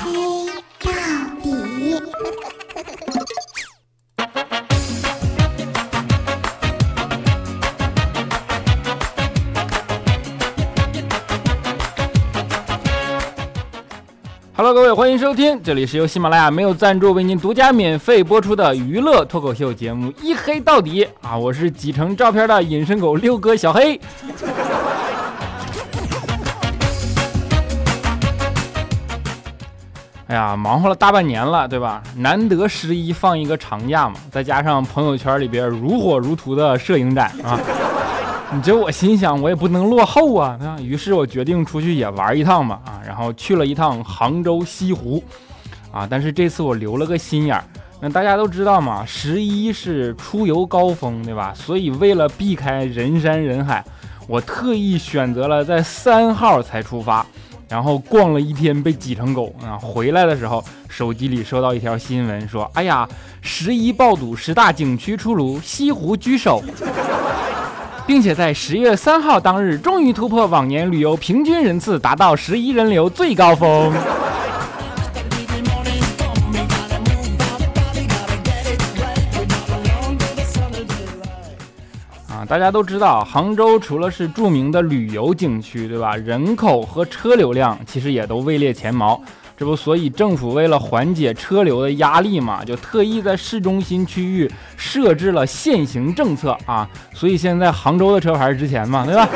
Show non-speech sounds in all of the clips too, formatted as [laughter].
黑到底。Hello，各位，欢迎收听，这里是由喜马拉雅没有赞助为您独家免费播出的娱乐脱口秀节目《一黑到底》啊，我是几成照片的隐身狗六哥小黑。哎呀，忙活了大半年了，对吧？难得十一放一个长假嘛，再加上朋友圈里边如火如荼的摄影展啊，[laughs] 你这我心想我也不能落后啊，那，于是我决定出去也玩一趟吧，啊，然后去了一趟杭州西湖，啊，但是这次我留了个心眼儿，那大家都知道嘛，十一是出游高峰，对吧？所以为了避开人山人海，我特意选择了在三号才出发。然后逛了一天，被挤成狗啊！回来的时候，手机里收到一条新闻，说：“哎呀，十一爆堵，十大景区出炉，西湖居首，[laughs] 并且在十月三号当日，终于突破往年旅游平均人次，达到十一人流最高峰。”大家都知道，杭州除了是著名的旅游景区，对吧？人口和车流量其实也都位列前茅。这不，所以政府为了缓解车流的压力嘛，就特意在市中心区域设置了限行政策啊。所以现在杭州的车牌值钱嘛，对吧？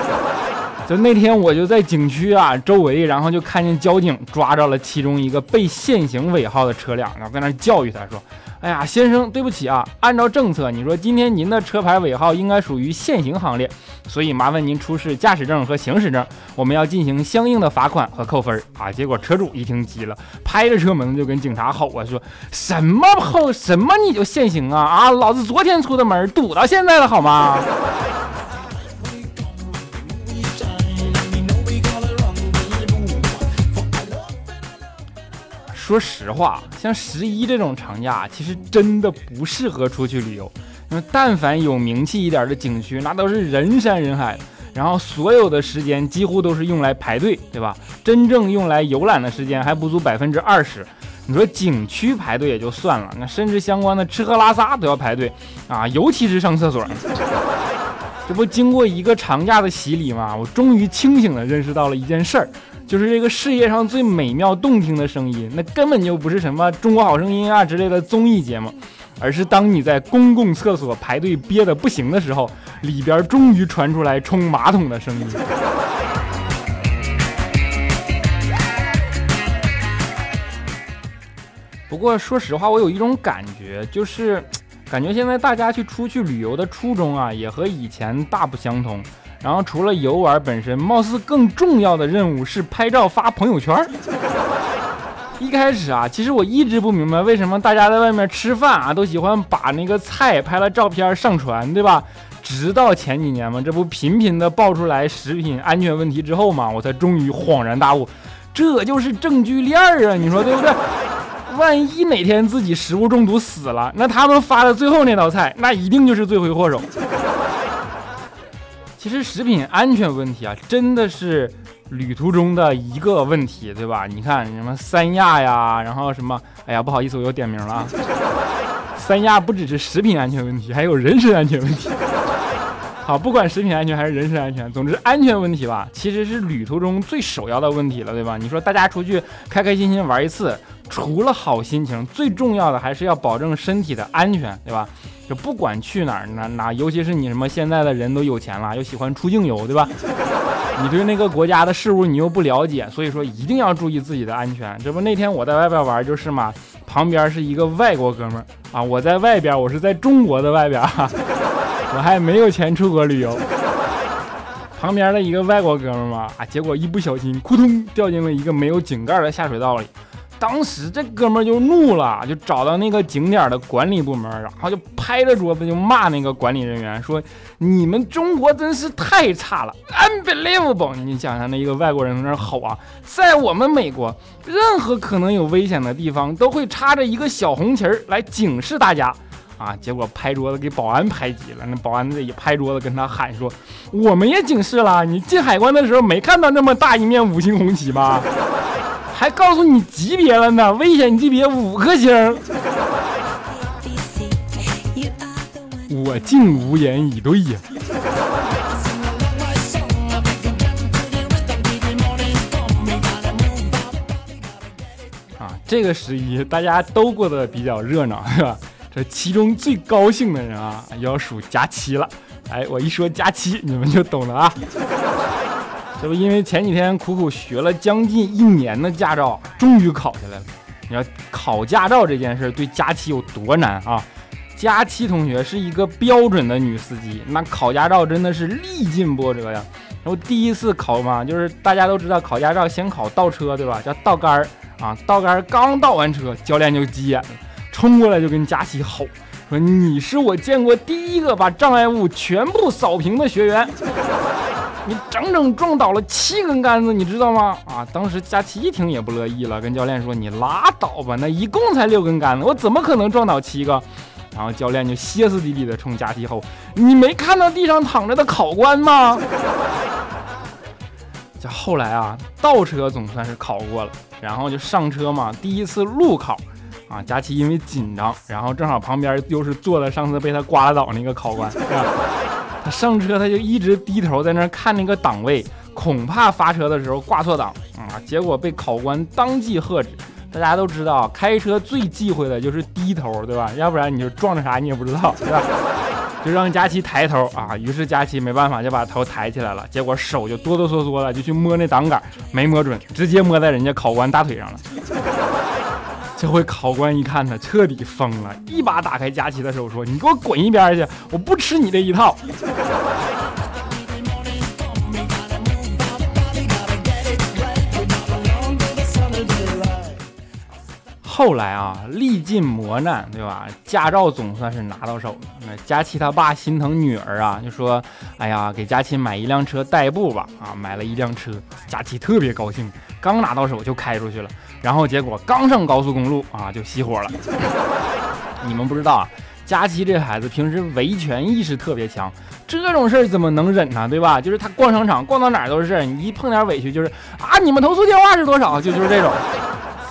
就那天我就在景区啊周围，然后就看见交警抓着了其中一个被限行尾号的车辆，然后在那教育他说。哎呀，先生，对不起啊！按照政策，你说今天您的车牌尾号应该属于限行行列，所以麻烦您出示驾驶证和行驶证，我们要进行相应的罚款和扣分啊！结果车主一听急了，拍着车门就跟警察吼啊，说什么后什么你就限行啊啊！老子昨天出的门，堵到现在了，好吗？说实话，像十一这种长假，其实真的不适合出去旅游。因为但凡有名气一点的景区，那都是人山人海，然后所有的时间几乎都是用来排队，对吧？真正用来游览的时间还不足百分之二十。你说景区排队也就算了，那甚至相关的吃喝拉撒都要排队啊，尤其是上厕所。这不经过一个长假的洗礼吗？我终于清醒地认识到了一件事儿。就是这个世界上最美妙动听的声音，那根本就不是什么《中国好声音》啊之类的综艺节目，而是当你在公共厕所排队憋得不行的时候，里边终于传出来冲马桶的声音。[laughs] 不过说实话，我有一种感觉，就是感觉现在大家去出去旅游的初衷啊，也和以前大不相同。然后除了游玩本身，貌似更重要的任务是拍照发朋友圈。[laughs] 一开始啊，其实我一直不明白为什么大家在外面吃饭啊，都喜欢把那个菜拍了照片上传，对吧？直到前几年嘛，这不频频的爆出来食品安全问题之后嘛，我才终于恍然大悟，这就是证据链啊！你说对不对？[laughs] 万一哪天自己食物中毒死了，那他们发的最后那道菜，那一定就是罪魁祸首。其实食品安全问题啊，真的是旅途中的一个问题，对吧？你看什么三亚呀，然后什么，哎呀，不好意思，我又点名了啊。[laughs] 三亚不只是食品安全问题，还有人身安全问题。[laughs] 好，不管食品安全还是人身安全，总之安全问题吧，其实是旅途中最首要的问题了，对吧？你说大家出去开开心心玩一次，除了好心情，最重要的还是要保证身体的安全，对吧？就不管去哪儿，哪哪，尤其是你什么现在的人都有钱了，又喜欢出境游，对吧？[laughs] 你对那个国家的事物你又不了解，所以说一定要注意自己的安全。这不那天我在外边玩就是嘛，旁边是一个外国哥们儿啊，我在外边，我是在中国的外边。[laughs] 我还没有钱出国旅游，旁边的一个外国哥们儿嘛，啊，结果一不小心，扑通掉进了一个没有井盖的下水道里。当时这哥们就怒了，就找到那个景点的管理部门，然后就拍着桌子就骂那个管理人员，说：“你们中国真是太差了，unbelievable！” 你想想，那一个外国人在那吼啊，在我们美国，任何可能有危险的地方都会插着一个小红旗儿来警示大家。啊！结果拍桌子给保安拍急了，那保安一拍桌子跟他喊说：“我们也警示了，你进海关的时候没看到那么大一面五星红旗吗？” [laughs] 还告诉你级别了呢，危险级别五颗星。我竟无言以对呀。啊，这个十一大家都过得比较热闹，是吧？这其中最高兴的人啊，要数佳期了。哎，我一说佳期，你们就懂了啊。这不因为前几天苦苦学了将近一年的驾照，终于考下来了。你要考驾照这件事对佳期有多难啊？佳期同学是一个标准的女司机，那考驾照真的是历尽波折呀。然后第一次考嘛，就是大家都知道考驾照先考倒车，对吧？叫倒杆儿啊，倒杆儿刚倒完车，教练就急眼了，冲过来就跟佳期吼说：“你是我见过第一个把障碍物全部扫平的学员。”你整整撞倒了七根杆子，你知道吗？啊，当时佳琪一听也不乐意了，跟教练说：“你拉倒吧，那一共才六根杆子，我怎么可能撞倒七个？”然后教练就歇斯底里的冲佳琪吼：“你没看到地上躺着的考官吗？” [laughs] 这后来啊，倒车总算是考过了，然后就上车嘛，第一次路考啊，佳琪因为紧张，然后正好旁边又是坐了上次被他刮倒那个考官，是吧？他上车，他就一直低头在那看那个档位，恐怕发车的时候挂错档啊！结果被考官当即喝止。大家都知道，开车最忌讳的就是低头，对吧？要不然你就撞着啥你也不知道，对吧？就让佳琪抬头啊！于是佳琪没办法就把头抬起来了，结果手就哆哆嗦嗦的就去摸那档杆，没摸准，直接摸在人家考官大腿上了。这回考官一看他彻底疯了，一把打开佳琪的手，说：“你给我滚一边去，我不吃你这一套。”后来啊，历尽磨难，对吧？驾照总算是拿到手了。那佳琪他爸心疼女儿啊，就说：“哎呀，给佳琪买一辆车代步吧。”啊，买了一辆车，佳琪特别高兴，刚拿到手就开出去了。然后结果刚上高速公路啊，就熄火了。[laughs] 你们不知道啊，佳琪这孩子平时维权意识特别强，这种事儿怎么能忍呢？对吧？就是他逛商场逛到哪儿都是事儿，你一碰点委屈就是啊，你们投诉电话是多少？就就是这种。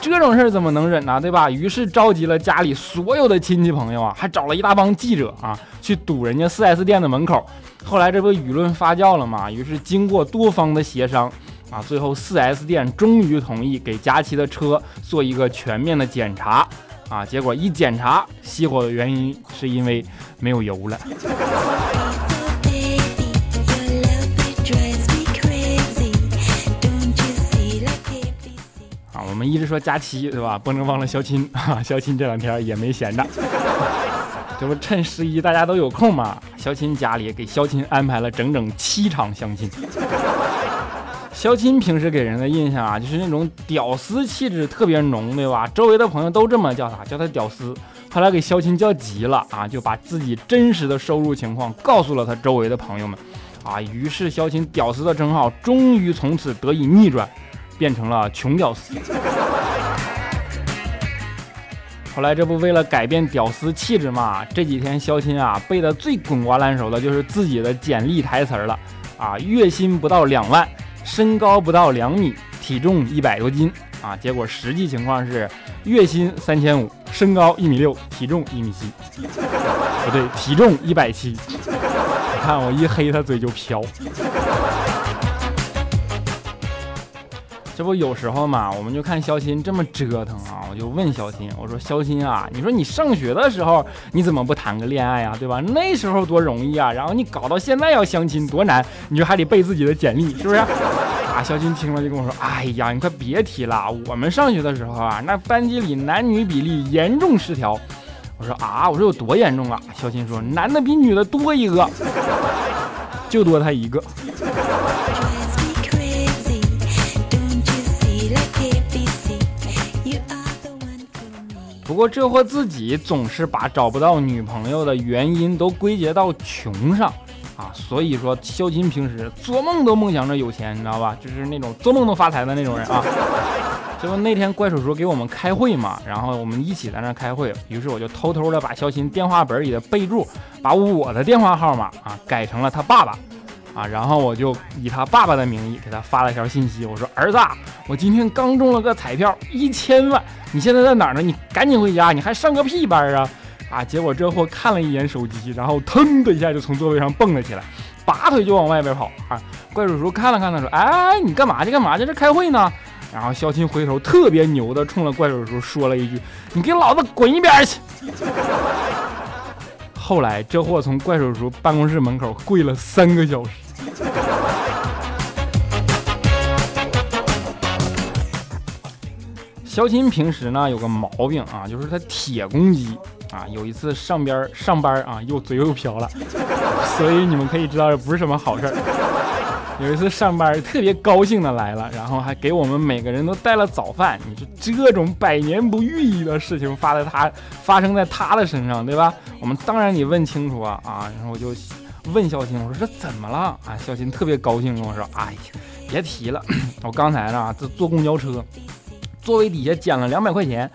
这种事儿怎么能忍呢？对吧？于是召集了家里所有的亲戚朋友啊，还找了一大帮记者啊，去堵人家 4S 店的门口。后来这不舆论发酵了嘛？于是经过多方的协商啊，最后 4S 店终于同意给佳琪的车做一个全面的检查啊。结果一检查，熄火的原因是因为没有油了。们一直说佳期对吧？不能忘了肖钦 [laughs] 啊！肖钦这两天也没闲着，[laughs] 这不趁十一大家都有空嘛？肖钦家里给肖钦安排了整整七场相亲。肖钦平时给人的印象啊，就是那种屌丝气质特别浓，对吧？周围的朋友都这么叫他，叫他屌丝。后来给肖钦叫急了啊，就把自己真实的收入情况告诉了他周围的朋友们啊。于是肖钦屌丝的称号终于从此得以逆转。变成了穷屌丝。后来这不为了改变屌丝气质嘛？这几天肖钦啊背的最滚瓜烂熟的就是自己的简历台词了啊！月薪不到两万，身高不到两米，体重一百多斤啊！结果实际情况是月薪三千五，身高一米六，体重一米七，不对，体重一百七。你看我一黑他嘴就飘。这不有时候嘛，我们就看肖钦这么折腾啊，我就问肖钦，我说肖钦啊，你说你上学的时候你怎么不谈个恋爱啊，对吧？那时候多容易啊，然后你搞到现在要相亲多难，你说还得背自己的简历，是不是？[laughs] 啊，肖钦听了就跟我说，哎呀，你快别提了，我们上学的时候啊，那班级里男女比例严重失调。我说啊，我说有多严重啊？肖钦说，男的比女的多一个，就多他一个。不过这货自己总是把找不到女朋友的原因都归结到穷上啊，所以说肖金平时做梦都梦想着有钱，你知道吧？就是那种做梦都发财的那种人啊。[laughs] 这不那天怪叔叔给我们开会嘛，然后我们一起在那开会，于是我就偷偷的把肖金电话本里的备注，把我的电话号码啊改成了他爸爸。啊，然后我就以他爸爸的名义给他发了条信息，我说儿子，我今天刚中了个彩票一千万，你现在在哪儿呢？你赶紧回家，你还上个屁班啊！啊，结果这货看了一眼手机，然后腾的一下就从座位上蹦了起来，拔腿就往外边跑啊！怪叔叔看了看他说，哎，你干嘛去？干嘛去？这开会呢？然后肖钦回头特别牛的冲着怪叔叔说了一句：“你给老子滚一边去！” [laughs] 后来这货从怪叔叔办公室门口跪了三个小时。肖钦平时呢有个毛病啊，就是他铁公鸡啊。有一次上边上班啊，又嘴又瓢了，所以你们可以知道这不是什么好事儿。有一次上班特别高兴的来了，然后还给我们每个人都带了早饭。你说这种百年不遇的事情发在他发生在他的身上，对吧？我们当然得问清楚啊啊！然后我就问肖钦，我说这怎么了啊？肖钦特别高兴跟我说：“哎呀，别提了，我刚才呢坐坐公交车，座位底下捡了两百块钱。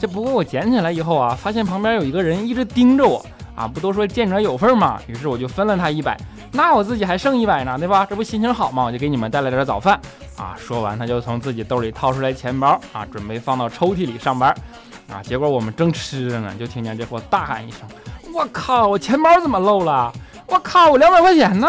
这不过我捡起来以后啊，发现旁边有一个人一直盯着我啊，不都说见者有份嘛？于是我就分了他一百。”那我自己还剩一百呢，对吧？这不心情好吗？我就给你们带来点早饭啊！说完，他就从自己兜里掏出来钱包啊，准备放到抽屉里上班啊。结果我们正吃着呢，就听见这货大喊一声：“我靠！我钱包怎么漏了？我靠！我两百块钱呢！”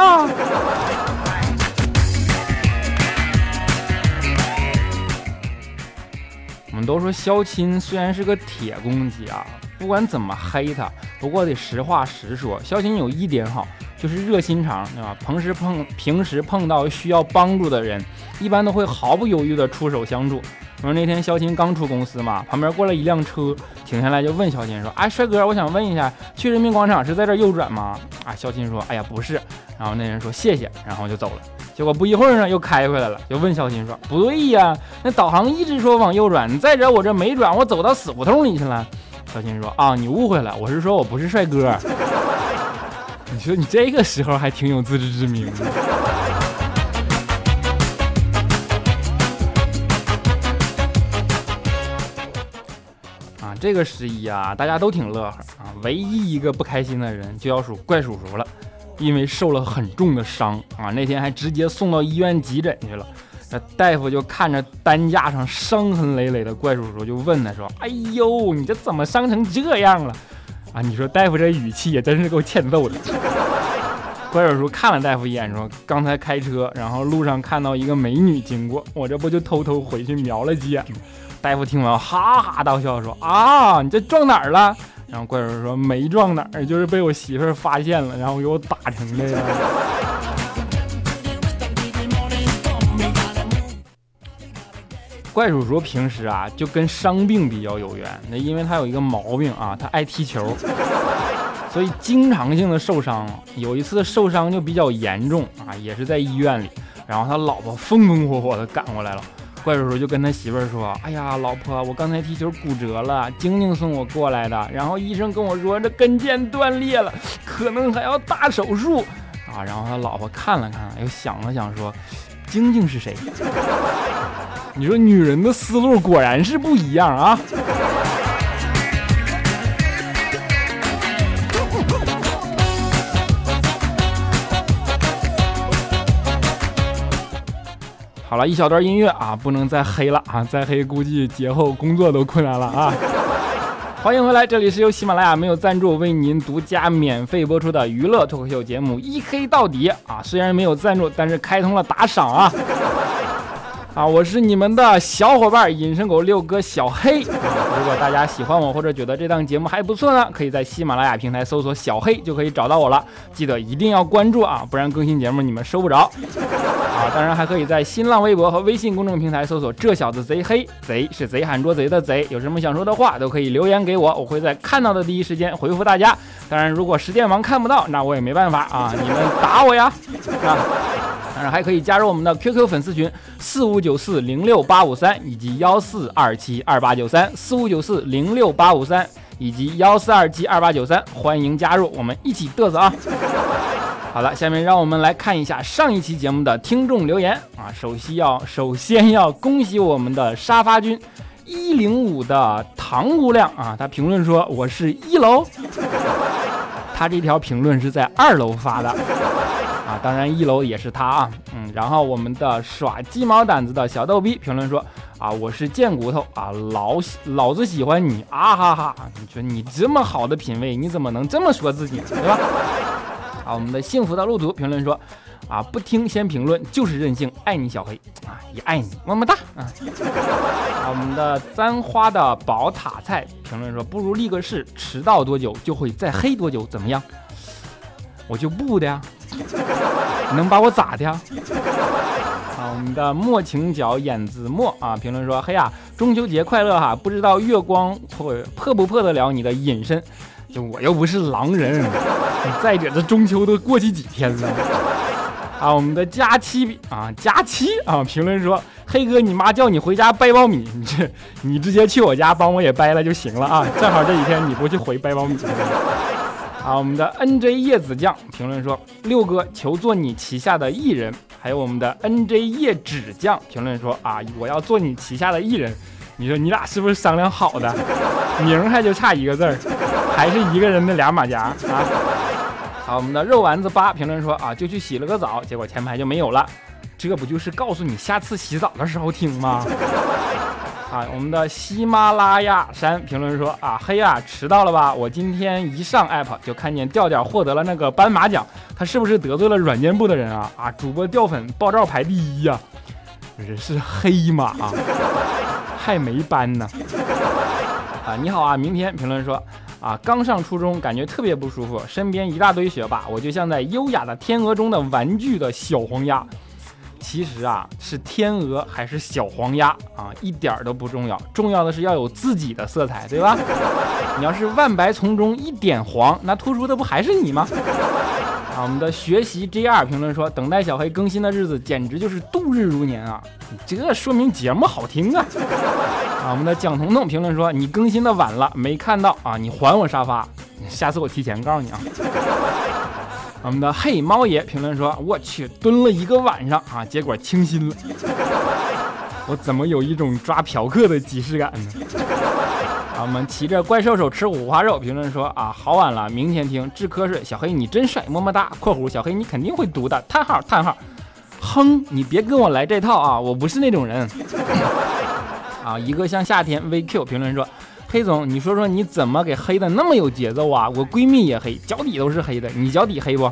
都说肖钦虽然是个铁公鸡啊，不管怎么黑他，不过得实话实说，肖钦有一点好。就是热心肠，对吧？平时碰平时碰到需要帮助的人，一般都会毫不犹豫的出手相助。我说那天肖钦刚出公司嘛，旁边过来一辆车，停下来就问肖钦说：“哎，帅哥，我想问一下，去人民广场是在这右转吗？”啊，肖钦说：“哎呀，不是。”然后那人说：“谢谢。”然后就走了。结果不一会儿呢，又开回来了，就问小新说：“不对呀，那导航一直说往右转，再者我这没转，我走到死胡同里去了。”小新说：“啊，你误会了，我是说我不是帅哥。[laughs] ”你说你这个时候还挺有自知之明的啊！这个十一啊，大家都挺乐呵啊，唯一一个不开心的人就要数怪叔叔了，因为受了很重的伤啊，那天还直接送到医院急诊去了。那大夫就看着担架上伤痕累累的怪叔叔，就问他说：“哎呦，你这怎么伤成这样了？”啊，你说大夫这语气也真是够欠揍的。[laughs] 怪叔叔看了大夫一眼，说：“刚才开车，然后路上看到一个美女经过，我这不就偷偷回去瞄了几眼？”大夫听完哈哈大笑，说：“啊，你这撞哪儿了？”然后怪叔叔说：“没撞哪儿，就是被我媳妇儿发现了，然后给我打成的呀。”怪叔叔平时啊就跟伤病比较有缘，那因为他有一个毛病啊，他爱踢球，所以经常性的受伤。有一次受伤就比较严重啊，也是在医院里，然后他老婆风风火火的赶过来了，怪叔叔就跟他媳妇儿说：“哎呀，老婆，我刚才踢球骨折了，晶晶送我过来的，然后医生跟我说这跟腱断裂了，可能还要大手术啊。”然后他老婆看了看，又想了想说：“晶晶是谁？” [laughs] 你说女人的思路果然是不一样啊！好了一小段音乐啊，不能再黑了啊！再黑估计节后工作都困难了啊！[laughs] 欢迎回来，这里是由喜马拉雅没有赞助为您独家免费播出的娱乐脱口秀节目《一黑到底》啊！虽然没有赞助，但是开通了打赏啊！[laughs] 啊，我是你们的小伙伴隐身狗六哥小黑。如果大家喜欢我或者觉得这档节目还不错呢，可以在喜马拉雅平台搜索小黑就可以找到我了。记得一定要关注啊，不然更新节目你们收不着。啊，当然还可以在新浪微博和微信公众平台搜索这小子贼黑，贼是贼喊捉贼的贼。有什么想说的话都可以留言给我，我会在看到的第一时间回复大家。当然，如果时间忙看不到，那我也没办法啊，你们打我呀，是吧？当然还可以加入我们的 QQ 粉丝群四五九四零六八五三以及幺四二七二八九三四五九四零六八五三以及幺四二七二八九三，欢迎加入，我们一起嘚瑟啊！好了，下面让我们来看一下上一期节目的听众留言啊。首先要首先要恭喜我们的沙发君一零五的唐姑娘啊，她评论说我是一楼，[laughs] 她这条评论是在二楼发的啊。当然一楼也是他啊，嗯，然后我们的耍鸡毛掸子的小逗逼评论说啊，我是贱骨头啊，老老子喜欢你啊哈哈，你说你这么好的品味，你怎么能这么说自己呢？对吧？啊，我们的幸福的路途评论说啊，不听先评论就是任性，爱你小黑啊，也爱你，么么哒啊。[laughs] 啊，我们的簪花的宝塔菜评论说，不如立个誓，迟到多久就会再黑多久，怎么样？我就不的呀，你 [laughs] 能把我咋的呀？啊，我们的墨情角眼子墨啊，评论说：嘿呀，中秋节快乐哈！不知道月光破破不破得了你的隐身？就我又不是狼人，再者这中秋都过去几天了。啊，我们的佳期啊，佳期啊，评论说：黑哥，你妈叫你回家掰苞米，你这你直接去我家帮我也掰了就行了啊！正好这几天你不去回掰苞米。啊，我们的 N J 叶子酱评论说：“六哥求做你旗下的艺人。”还有我们的 N J 叶纸酱评论说：“啊，我要做你旗下的艺人。”你说你俩是不是商量好的？名还就差一个字儿，还是一个人的俩马甲啊？[laughs] 好，我们的肉丸子八评论说：“啊，就去洗了个澡，结果前排就没有了。这不就是告诉你下次洗澡的时候听吗？” [laughs] 啊，我们的喜马拉雅山评论说啊，嘿呀，迟到了吧？我今天一上 app 就看见调调获得了那个斑马奖，他是不是得罪了软件部的人啊？啊，主播掉粉爆照排第一呀，人是黑马，[laughs] 还没斑呢。啊，你好啊，明天评论说啊，刚上初中感觉特别不舒服，身边一大堆学霸，我就像在优雅的天鹅中的玩具的小黄鸭。其实啊，是天鹅还是小黄鸭啊，一点都不重要，重要的是要有自己的色彩，对吧？[laughs] 你要是万白丛中一点黄，那突出的不还是你吗？啊，我们的学习 J 二评论说，等待小黑更新的日子简直就是度日如年啊！这说明节目好听啊！啊，我们的蒋彤彤评论说，你更新的晚了，没看到啊，你还我沙发，下次我提前告诉你啊。[laughs] 我们的黑猫爷评论说：“我去蹲了一个晚上啊，结果清新了。我怎么有一种抓嫖客的即视感呢？” [laughs] 啊，我们骑着怪兽手吃五花肉评论说：“啊，好晚了，明天听治瞌睡。”小黑你真帅，么么哒。括弧小黑你肯定会读的。叹号叹号，哼，你别跟我来这套啊，我不是那种人。啊，一个像夏天 VQ 评论说。黑总，你说说你怎么给黑的那么有节奏啊？我闺蜜也黑，脚底都是黑的，你脚底黑不？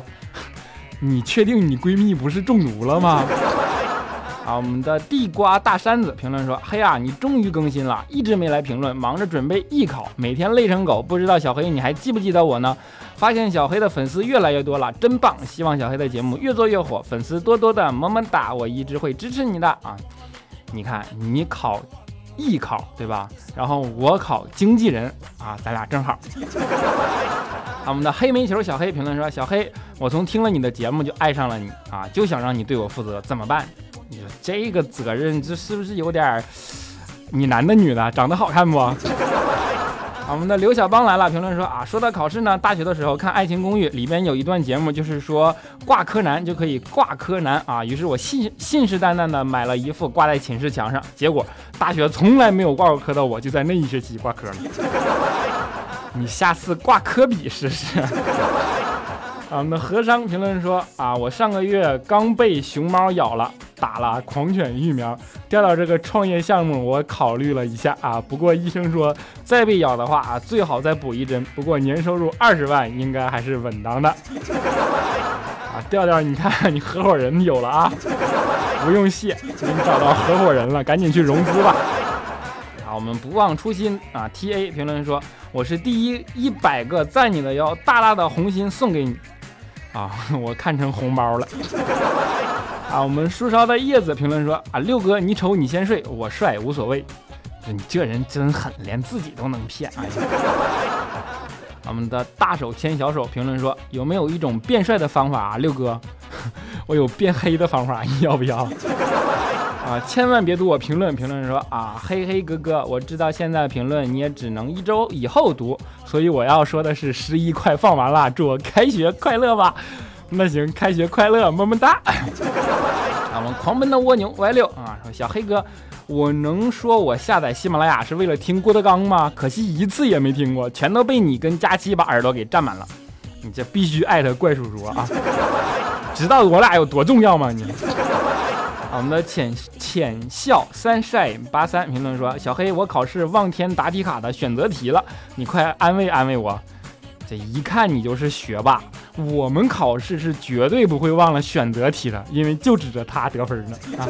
[laughs] 你确定你闺蜜不是中毒了吗？[laughs] 啊，我们的地瓜大山子评论说：黑啊，你终于更新了，一直没来评论，忙着准备艺考，每天累成狗。不知道小黑你还记不记得我呢？发现小黑的粉丝越来越多了，真棒！希望小黑的节目越做越火，粉丝多多的，么么哒！我一直会支持你的啊！你看你考。艺考对吧？然后我考经纪人啊，咱俩正好。[laughs] 我们的黑煤球小黑评论说：“小黑，我从听了你的节目就爱上了你啊，就想让你对我负责，怎么办？你说这个责任这是不是有点？你男的女的，长得好看不？”我们的刘小邦来了，评论说啊，说到考试呢，大学的时候看《爱情公寓》里边有一段节目，就是说挂科难就可以挂科难啊。于是我信信誓旦旦的买了一副挂在寝室墙上，结果大学从来没有挂过科的我，就在那一学期挂科了。你下次挂科比试试。[laughs] 啊，我们的和商评论说啊，我上个月刚被熊猫咬了。打了狂犬疫苗，调到这个创业项目，我考虑了一下啊。不过医生说再被咬的话啊，最好再补一针。不过年收入二十万应该还是稳当的。啊，调调，你看你合伙人有了啊，不用谢，你找到合伙人了，赶紧去融资吧。啊，我们不忘初心啊。T A 评论说我是第一一百个赞你的要大大的红心送给你啊，我看成红包了。啊，我们树梢的叶子评论说啊，六哥你丑你先睡，我帅无所谓。你这人真狠，连自己都能骗。[laughs] 我们的大手牵小手评论说，有没有一种变帅的方法啊，六哥？[laughs] 我有变黑的方法，你要不要？[laughs] 啊，千万别读我评论。评论说啊，嘿嘿哥哥，我知道现在评论你也只能一周以后读，所以我要说的是，十一快放完了，祝我开学快乐吧。那行，开学快乐，么么哒。[laughs] 我们狂奔的蜗牛 Y 六啊，说小黑哥，我能说我下载喜马拉雅是为了听郭德纲吗？可惜一次也没听过，全都被你跟佳期把耳朵给占满了。你这必须艾特怪叔叔啊！知道我俩有多重要吗？你？[laughs] 我们的浅浅笑三晒八三评论说：“小黑，我考试望天答题卡的选择题了，你快安慰安慰我。这一看你就是学霸，我们考试是绝对不会忘了选择题的，因为就指着他得分呢。”啊，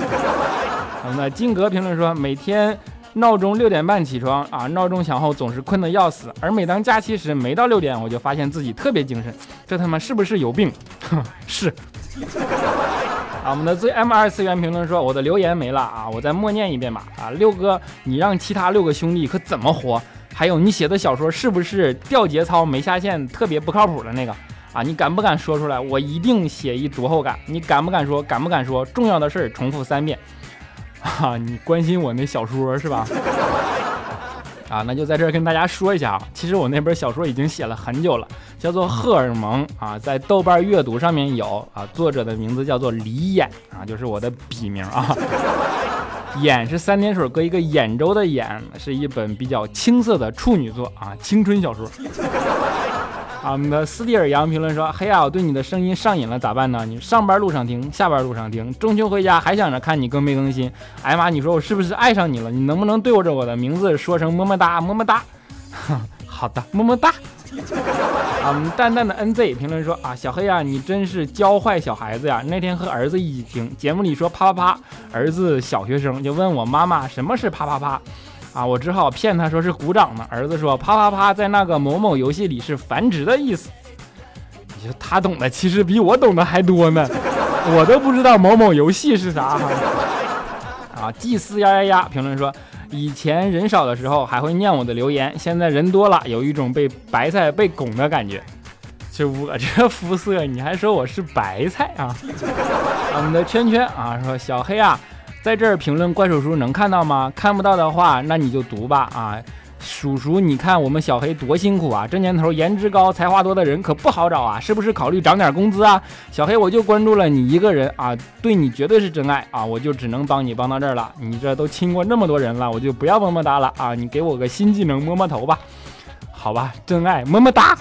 [laughs] 那金格评论说：“每天闹钟六点半起床啊，闹钟响后总是困得要死，而每当假期时没到六点，我就发现自己特别精神，这他妈是不是有病？哼，[laughs] 是。”啊，我们的最 M 二次元评论说：“我的留言没了啊，我再默念一遍吧。啊，六哥，你让其他六个兄弟可怎么活？还有你写的小说是不是掉节操没下线，特别不靠谱的那个？啊，你敢不敢说出来？我一定写一读后感。你敢不敢说？敢不敢说？重要的事儿重复三遍。[laughs] 啊，你关心我那小说是吧？” [laughs] 啊，那就在这儿跟大家说一下啊，其实我那本小说已经写了很久了，叫做《荷尔蒙》啊，在豆瓣阅读上面有啊，作者的名字叫做李眼啊，就是我的笔名啊，眼是三点水搁一个兖州的兖，是一本比较青涩的处女作啊，青春小说。啊，我们的斯蒂尔杨评论说：“嘿啊，我对你的声音上瘾了，咋办呢？你上班路上听，下班路上听，中秋回家还想着看你更没更新。哎呀妈，你说我是不是爱上你了？你能不能对我着我的名字说声么么哒，么么哒？[laughs] 好的，么么哒。啊，[laughs] 我们淡淡的 NZ 评论说：啊，小黑啊，你真是教坏小孩子呀！那天和儿子一起听节目里说啪啪啪，儿子小学生就问我妈妈什么是啪啪啪。”啊，我只好骗他说是鼓掌呢。儿子说啪啪啪，在那个某某游戏里是繁殖的意思。你说他懂的其实比我懂的还多呢，我都不知道某某游戏是啥。[laughs] 啊，祭司呀呀呀！评论说，以前人少的时候还会念我的留言，现在人多了，有一种被白菜被拱的感觉。就我这肤色，你还说我是白菜啊？[laughs] 我们的圈圈啊，说小黑啊。在这儿评论怪叔叔能看到吗？看不到的话，那你就读吧啊！叔叔，你看我们小黑多辛苦啊！这年头颜值高、才华多的人可不好找啊！是不是考虑涨点工资啊？小黑，我就关注了你一个人啊，对你绝对是真爱啊！我就只能帮你帮到这儿了。你这都亲过那么多人了，我就不要么么哒了啊！你给我个新技能，摸摸头吧。好吧，真爱，么么哒。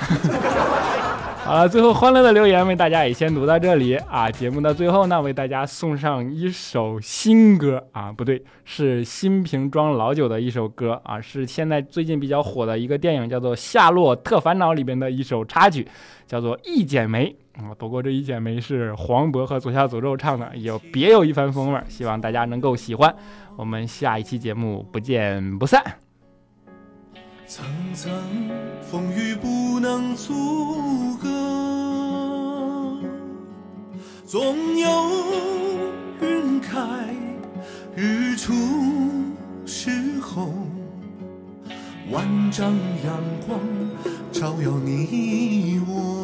好了，最后欢乐的留言为大家也先读到这里啊！节目的最后呢，为大家送上一首新歌啊，不对，是新瓶装老酒的一首歌啊，是现在最近比较火的一个电影叫做《夏洛特烦恼》里边的一首插曲，叫做《一剪梅》啊。不过这一剪梅是黄渤和左下诅咒唱的，有别有一番风味，希望大家能够喜欢。我们下一期节目不见不散。层层风雨不能阻隔，总有云开日出时候，万丈阳光照耀你我，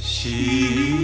心。